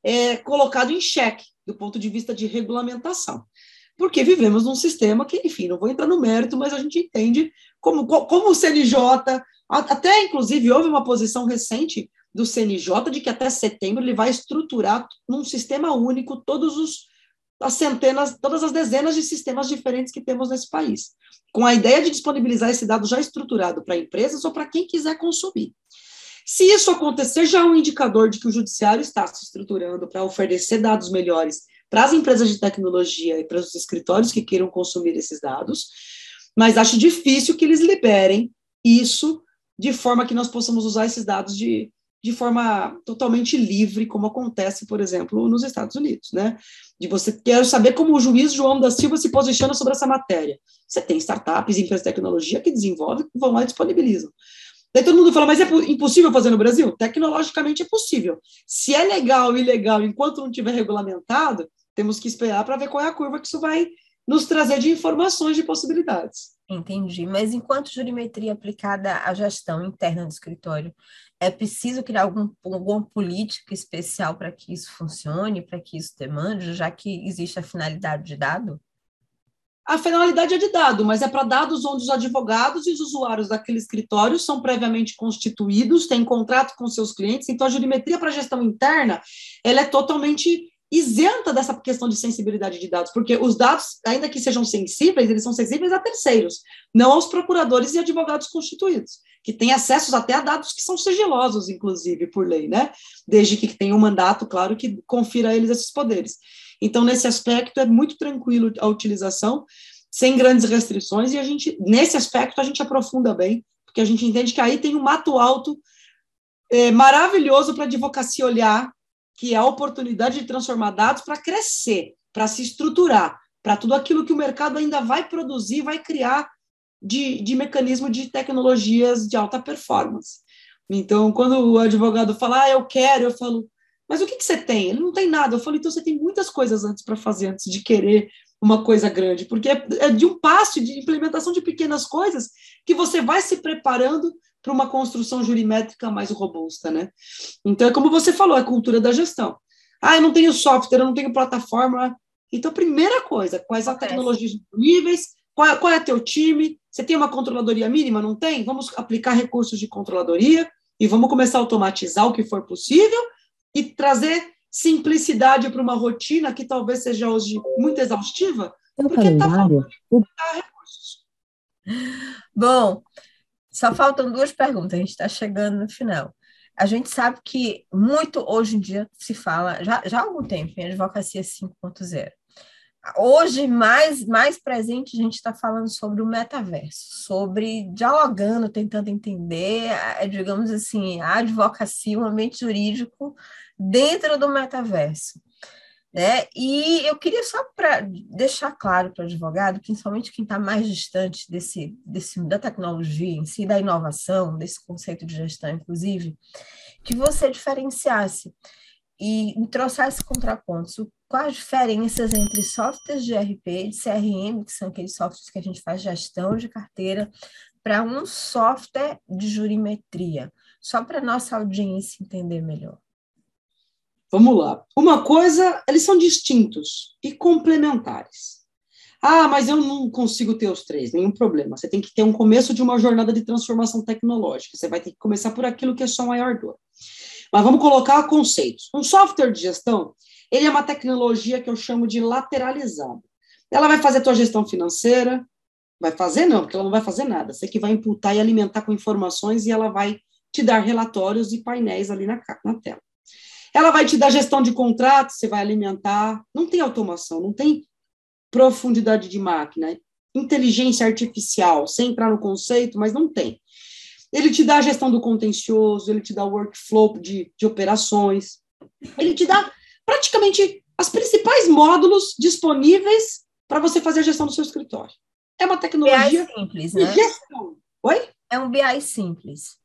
é, colocado em xeque do ponto de vista de regulamentação. Porque vivemos num sistema que, enfim, não vou entrar no mérito, mas a gente entende como, como o CNJ, até inclusive houve uma posição recente do CNJ de que até setembro ele vai estruturar num sistema único todos os as centenas, todas as dezenas de sistemas diferentes que temos nesse país, com a ideia de disponibilizar esse dado já estruturado para empresas ou para quem quiser consumir. Se isso acontecer, já é um indicador de que o judiciário está se estruturando para oferecer dados melhores para as empresas de tecnologia e para os escritórios que queiram consumir esses dados, mas acho difícil que eles liberem isso de forma que nós possamos usar esses dados de, de forma totalmente livre, como acontece, por exemplo, nos Estados Unidos, né? De você quer saber como o juiz João da Silva se posiciona sobre essa matéria. Você tem startups, empresas de tecnologia que desenvolvem, vão lá e disponibilizam. Daí todo mundo fala, mas é impossível fazer no Brasil? Tecnologicamente é possível. Se é legal ou ilegal enquanto não tiver regulamentado, temos que esperar para ver qual é a curva que isso vai nos trazer de informações de possibilidades. Entendi. Mas enquanto jurimetria aplicada à gestão interna do escritório, é preciso criar algum, alguma política especial para que isso funcione, para que isso demande, já que existe a finalidade de dado? A finalidade é de dado, mas é para dados onde os advogados e os usuários daquele escritório são previamente constituídos, têm contrato com seus clientes, então a jurimetria para gestão interna, ela é totalmente isenta dessa questão de sensibilidade de dados, porque os dados, ainda que sejam sensíveis, eles são sensíveis a terceiros, não aos procuradores e advogados constituídos, que têm acessos até a dados que são sigilosos, inclusive, por lei, né? Desde que tenha um mandato, claro, que confira a eles esses poderes. Então, nesse aspecto, é muito tranquilo a utilização, sem grandes restrições, e a gente, nesse aspecto, a gente aprofunda bem, porque a gente entende que aí tem um mato alto é, maravilhoso para a advocacia olhar que é a oportunidade de transformar dados para crescer, para se estruturar, para tudo aquilo que o mercado ainda vai produzir, vai criar de, de mecanismo de tecnologias de alta performance. Então, quando o advogado fala, ah, eu quero, eu falo, mas o que, que você tem? Ele não tem nada. Eu falo, então você tem muitas coisas antes para fazer, antes de querer uma coisa grande, porque é, é de um passo de implementação de pequenas coisas que você vai se preparando para uma construção jurimétrica mais robusta, né? Então, é como você falou, é cultura da gestão. Ah, eu não tenho software, eu não tenho plataforma. Então, primeira coisa, quais as tecnologias disponíveis, qual, é, qual é teu time, você tem uma controladoria mínima, não tem? Vamos aplicar recursos de controladoria e vamos começar a automatizar o que for possível e trazer simplicidade para uma rotina que talvez seja hoje muito exaustiva, porque está faltando recursos. Bom, só faltam duas perguntas, a gente está chegando no final. A gente sabe que muito hoje em dia se fala, já, já há algum tempo, em advocacia 5.0. Hoje, mais, mais presente, a gente está falando sobre o metaverso, sobre dialogando, tentando entender, digamos assim, a advocacia, o ambiente jurídico dentro do metaverso. Né? E eu queria só para deixar claro para o advogado, principalmente quem está mais distante desse, desse, da tecnologia em si, da inovação, desse conceito de gestão, inclusive, que você diferenciasse e trouxesse contrapontos. Quais as diferenças entre softwares de RP e de CRM, que são aqueles softwares que a gente faz gestão de carteira, para um software de jurimetria? Só para nossa audiência entender melhor. Vamos lá. Uma coisa, eles são distintos e complementares. Ah, mas eu não consigo ter os três, nenhum problema. Você tem que ter um começo de uma jornada de transformação tecnológica. Você vai ter que começar por aquilo que é sua maior dor. Mas vamos colocar conceitos. Um software de gestão, ele é uma tecnologia que eu chamo de lateralizada. Ela vai fazer a tua gestão financeira, vai fazer não, porque ela não vai fazer nada. Você que vai imputar e alimentar com informações e ela vai te dar relatórios e painéis ali na, na tela. Ela vai te dar gestão de contratos, você vai alimentar. Não tem automação, não tem profundidade de máquina. Inteligência artificial, sem entrar no conceito, mas não tem. Ele te dá a gestão do contencioso, ele te dá o workflow de, de operações, ele te dá praticamente as principais módulos disponíveis para você fazer a gestão do seu escritório. É uma tecnologia BI simples, né? gestão. Oi? É um BI simples.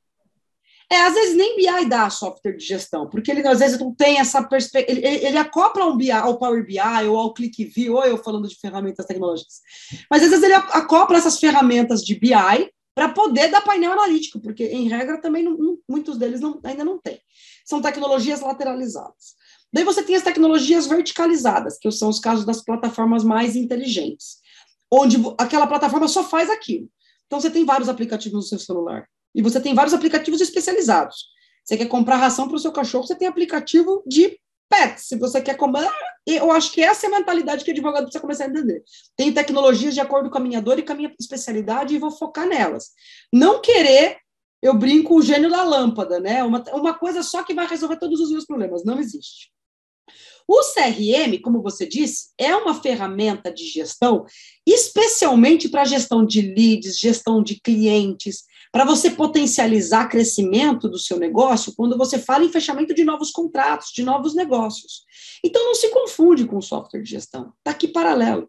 É, às vezes nem BI dá software de gestão, porque ele às vezes não tem essa perspectiva. Ele, ele, acopla um BI, ao Power BI ou ao ClickView, ou eu falando de ferramentas tecnológicas. Mas às vezes ele acopla essas ferramentas de BI para poder dar painel analítico, porque em regra também não, muitos deles não, ainda não tem. São tecnologias lateralizadas. Daí você tem as tecnologias verticalizadas, que são os casos das plataformas mais inteligentes, onde aquela plataforma só faz aquilo. Então você tem vários aplicativos no seu celular. E você tem vários aplicativos especializados. Você quer comprar ração para o seu cachorro, você tem aplicativo de pets. Se você quer comprar. Eu acho que essa é a mentalidade que o advogado precisa começar a entender. Tem tecnologias de acordo com a minha dor e com a minha especialidade e vou focar nelas. Não querer, eu brinco, o gênio da lâmpada, né? Uma, uma coisa só que vai resolver todos os meus problemas. Não existe. O CRM, como você disse, é uma ferramenta de gestão, especialmente para gestão de leads, gestão de clientes, para você potencializar crescimento do seu negócio quando você fala em fechamento de novos contratos, de novos negócios. Então não se confunde com o software de gestão, está aqui paralelo.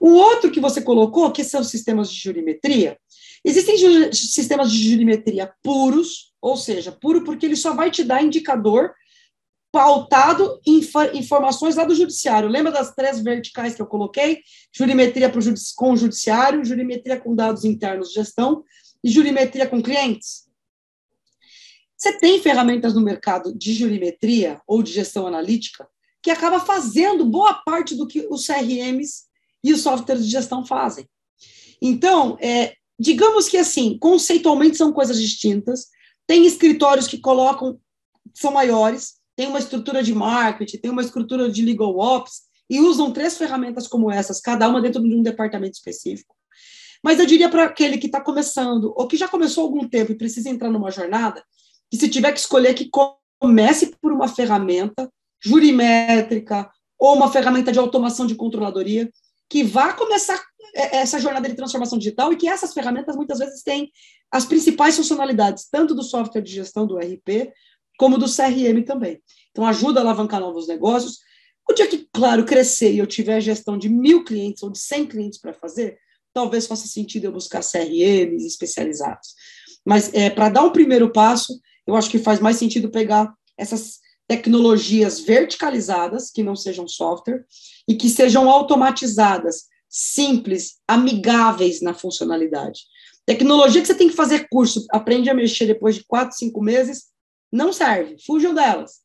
O outro que você colocou, que são sistemas de jurimetria, existem ju sistemas de jurimetria puros, ou seja, puro porque ele só vai te dar indicador pautado em informações lá do judiciário. Lembra das três verticais que eu coloquei? Jurimetria judici com o judiciário, jurimetria com dados internos de gestão e jurimetria com clientes. Você tem ferramentas no mercado de jurimetria ou de gestão analítica que acaba fazendo boa parte do que os CRMs e os softwares de gestão fazem. Então, é, digamos que assim, conceitualmente são coisas distintas. Tem escritórios que colocam, são maiores, tem uma estrutura de marketing, tem uma estrutura de legal ops, e usam três ferramentas como essas, cada uma dentro de um departamento específico. Mas eu diria para aquele que está começando, ou que já começou há algum tempo e precisa entrar numa jornada, que se tiver que escolher, que comece por uma ferramenta jurimétrica ou uma ferramenta de automação de controladoria, que vá começar é, essa jornada de transformação digital e que essas ferramentas muitas vezes têm as principais funcionalidades, tanto do software de gestão do RP, como do CRM também. Então, ajuda a alavancar novos negócios. O dia que, claro, crescer e eu tiver a gestão de mil clientes ou de 100 clientes para fazer, talvez faça sentido eu buscar CRMs especializados. Mas é, para dar um primeiro passo, eu acho que faz mais sentido pegar essas tecnologias verticalizadas, que não sejam software, e que sejam automatizadas, simples, amigáveis na funcionalidade. Tecnologia que você tem que fazer curso, aprende a mexer depois de quatro, cinco meses, não serve, fujam delas.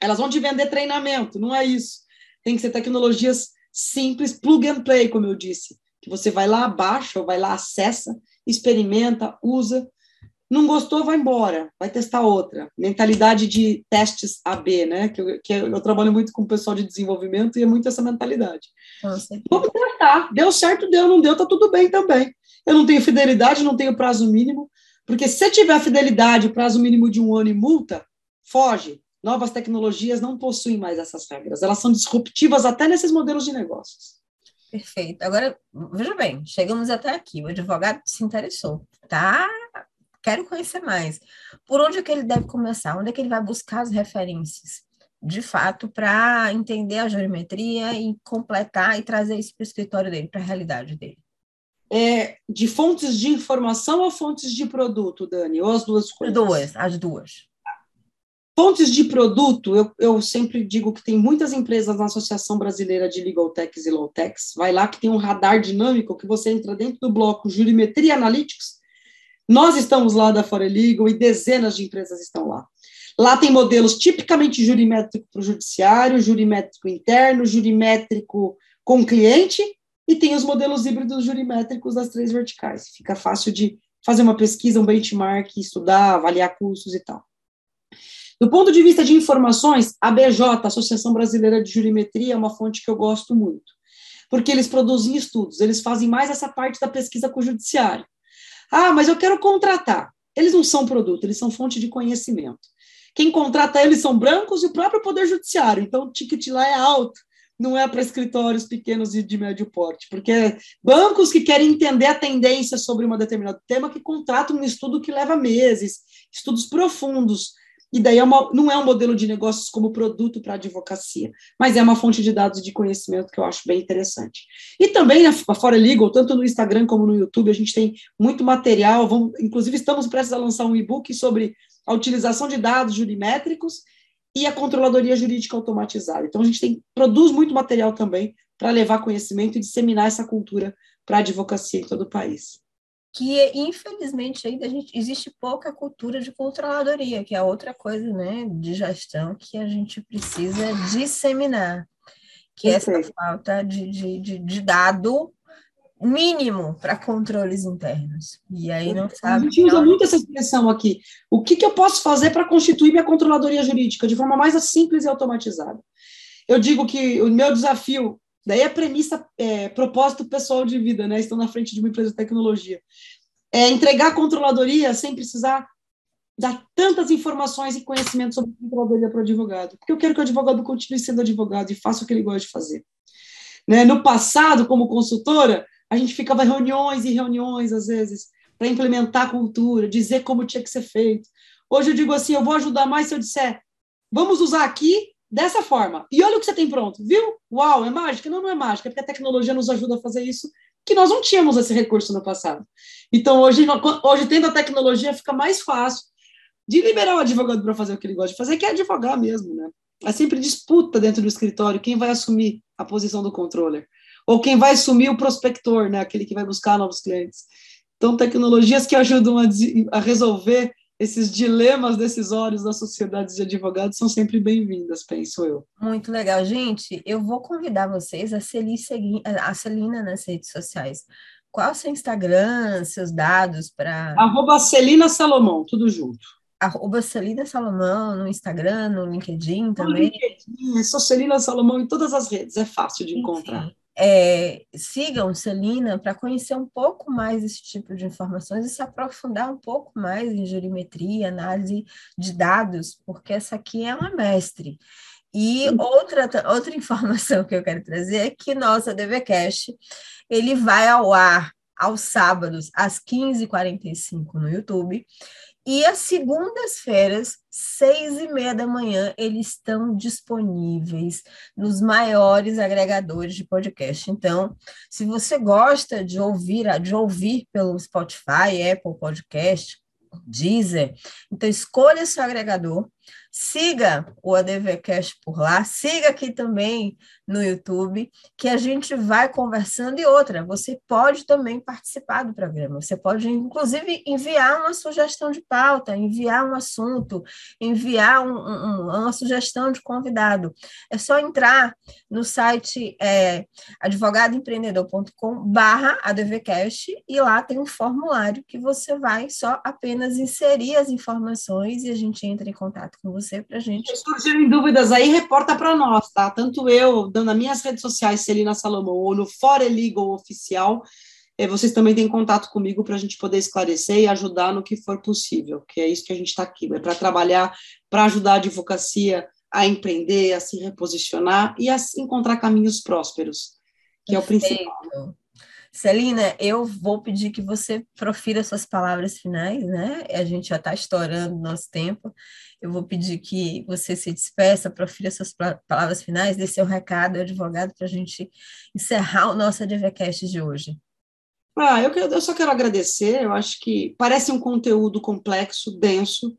Elas vão te vender treinamento, não é isso. Tem que ser tecnologias simples, plug and play, como eu disse, que você vai lá, baixa, ou vai lá, acessa, experimenta, usa. Não gostou, vai embora, vai testar outra. Mentalidade de testes AB, né? Que eu, que eu trabalho muito com o pessoal de desenvolvimento e é muito essa mentalidade. Nossa, Vamos testar. Deu certo, deu, não deu, tá tudo bem também. Eu não tenho fidelidade, não tenho prazo mínimo, porque se tiver fidelidade, prazo mínimo de um ano e multa, foge. Novas tecnologias não possuem mais essas regras. Elas são disruptivas até nesses modelos de negócios. Perfeito. Agora, veja bem, chegamos até aqui. O advogado se interessou, tá? Quero conhecer mais. Por onde é que ele deve começar? Onde é que ele vai buscar as referências? De fato, para entender a geometria e completar e trazer isso para o escritório dele, para a realidade dele é, de fontes de informação ou fontes de produto, Dani? Ou as duas coisas? Duas, as duas. Fontes de produto, eu, eu sempre digo que tem muitas empresas na Associação Brasileira de Legal Techs e Low Techs. Vai lá que tem um radar dinâmico que você entra dentro do bloco Jurimetria Analytics. Nós estamos lá da Fora Legal e dezenas de empresas estão lá. Lá tem modelos tipicamente jurimétrico para o judiciário, jurimétrico interno, jurimétrico com cliente e tem os modelos híbridos jurimétricos das três verticais. Fica fácil de fazer uma pesquisa, um benchmark, estudar, avaliar cursos e tal. Do ponto de vista de informações, a BJ, Associação Brasileira de Jurimetria, é uma fonte que eu gosto muito, porque eles produzem estudos, eles fazem mais essa parte da pesquisa com o judiciário. Ah, mas eu quero contratar. Eles não são produto, eles são fonte de conhecimento. Quem contrata eles são brancos e o próprio Poder Judiciário, então o ticket lá é alto não é para escritórios pequenos e de médio porte, porque bancos que querem entender a tendência sobre um determinado tema que contratam um estudo que leva meses, estudos profundos. E daí é uma, não é um modelo de negócios como produto para advocacia, mas é uma fonte de dados de conhecimento que eu acho bem interessante. E também a Fora Legal, tanto no Instagram como no YouTube, a gente tem muito material, vamos, inclusive estamos prestes a lançar um e-book sobre a utilização de dados jurimétricos e a controladoria jurídica automatizada. Então, a gente tem, produz muito material também para levar conhecimento e disseminar essa cultura para a advocacia em todo o país que infelizmente ainda a gente, existe pouca cultura de controladoria, que é outra coisa, né, de gestão que a gente precisa disseminar, que é essa falta de, de, de, de dado mínimo para controles internos. E aí não sabe. A gente usa muito essa expressão aqui. O que, que eu posso fazer para constituir minha controladoria jurídica de forma mais simples e automatizada? Eu digo que o meu desafio Daí a premissa, é, propósito pessoal de vida, né? Estão na frente de uma empresa de tecnologia. É entregar a controladoria sem precisar dar tantas informações e conhecimentos sobre controladoria para o advogado. Porque eu quero que o advogado continue sendo advogado e faça o que ele gosta de fazer. Né? No passado, como consultora, a gente ficava reuniões e reuniões, às vezes, para implementar a cultura, dizer como tinha que ser feito. Hoje eu digo assim, eu vou ajudar mais se eu disser, vamos usar aqui dessa forma. E olha o que você tem pronto, viu? Uau, é mágica? Não, não é mágica, porque a tecnologia nos ajuda a fazer isso, que nós não tínhamos esse recurso no passado. Então, hoje, hoje tendo a tecnologia, fica mais fácil de liberar o advogado para fazer o que ele gosta de fazer, que é advogar mesmo, né? É sempre disputa dentro do escritório quem vai assumir a posição do controller, ou quem vai assumir o prospector, né? Aquele que vai buscar novos clientes. Então, tecnologias que ajudam a, a resolver esses dilemas decisórios das sociedades de advogados são sempre bem-vindas, penso eu. Muito legal. Gente, eu vou convidar vocês a seguir a Celina nas redes sociais. Qual é o seu Instagram, seus dados para... Arroba Celina Salomão, tudo junto. Arroba Celina Salomão no Instagram, no LinkedIn também. No LinkedIn, sou Celina Salomão em todas as redes, é fácil de encontrar. É, sigam Celina para conhecer um pouco mais esse tipo de informações e se aprofundar um pouco mais em jurimetria, análise de dados, porque essa aqui é uma mestre. E outra, outra informação que eu quero trazer é que nossa DVCast ele vai ao ar aos sábados às 15h45 no YouTube e às segundas-feiras, seis e meia da manhã, eles estão disponíveis nos maiores agregadores de podcast. Então, se você gosta de ouvir, de ouvir pelo Spotify, Apple Podcast, Deezer, então escolha seu agregador, Siga o ADVcast por lá, siga aqui também no YouTube, que a gente vai conversando. E outra, você pode também participar do programa. Você pode, inclusive, enviar uma sugestão de pauta, enviar um assunto, enviar um, um, uma sugestão de convidado. É só entrar no site é, advogadoempreendedor.com/barra ADVcast e lá tem um formulário que você vai só apenas inserir as informações e a gente entra em contato com você para a gente. Se surgirem dúvidas aí, reporta para nós, tá? Tanto eu, dando nas minhas redes sociais, Celina Salomão, ou no Fora Legal Oficial, eh, vocês também têm contato comigo para a gente poder esclarecer e ajudar no que for possível, que é isso que a gente está aqui, é para trabalhar, para ajudar a advocacia a empreender, a se reposicionar e a encontrar caminhos prósperos, que Perfeito. é o principal. Celina, eu vou pedir que você profira suas palavras finais, né? A gente já está estourando nosso tempo. Eu vou pedir que você se despeça, profira suas palavras finais, dê seu recado ao advogado para a gente encerrar o nosso ADVCast de hoje. Ah, eu, eu só quero agradecer. Eu acho que parece um conteúdo complexo, denso,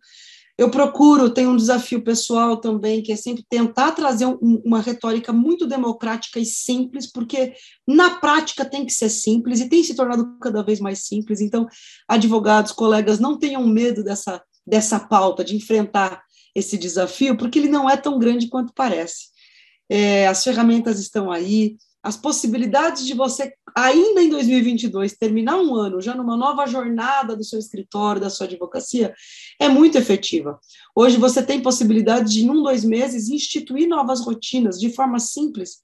eu procuro, tenho um desafio pessoal também, que é sempre tentar trazer um, uma retórica muito democrática e simples, porque na prática tem que ser simples e tem se tornado cada vez mais simples. Então, advogados, colegas, não tenham medo dessa, dessa pauta, de enfrentar esse desafio, porque ele não é tão grande quanto parece. É, as ferramentas estão aí, as possibilidades de você, ainda em 2022, terminar um ano já numa nova jornada do seu escritório, da sua advocacia, é muito efetiva. Hoje você tem possibilidade de, em um, dois meses, instituir novas rotinas de forma simples,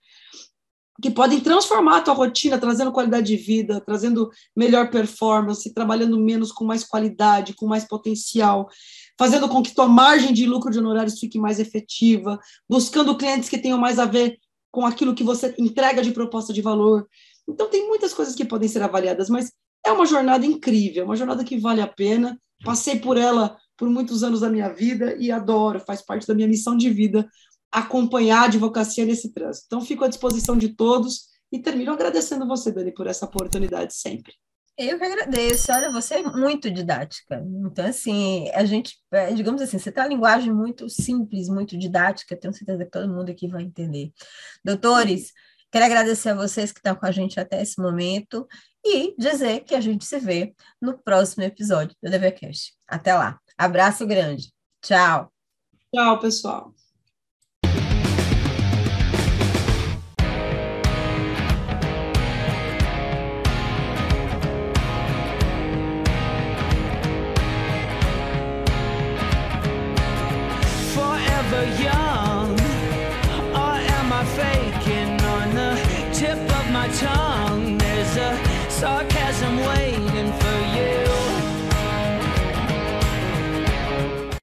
que podem transformar a tua rotina, trazendo qualidade de vida, trazendo melhor performance, trabalhando menos com mais qualidade, com mais potencial, fazendo com que tua margem de lucro de honorários fique mais efetiva, buscando clientes que tenham mais a ver com aquilo que você entrega de proposta de valor. Então, tem muitas coisas que podem ser avaliadas, mas é uma jornada incrível, uma jornada que vale a pena. Passei por ela por muitos anos da minha vida e adoro, faz parte da minha missão de vida acompanhar a advocacia nesse trânsito. Então, fico à disposição de todos e termino agradecendo você, Dani, por essa oportunidade sempre. Eu que agradeço. Olha, você é muito didática. Então, assim, a gente, é, digamos assim, você tem uma linguagem muito simples, muito didática. Tenho certeza que todo mundo aqui vai entender. Doutores, quero agradecer a vocês que estão com a gente até esse momento e dizer que a gente se vê no próximo episódio do DVCast. Até lá. Abraço grande. Tchau. Tchau, pessoal.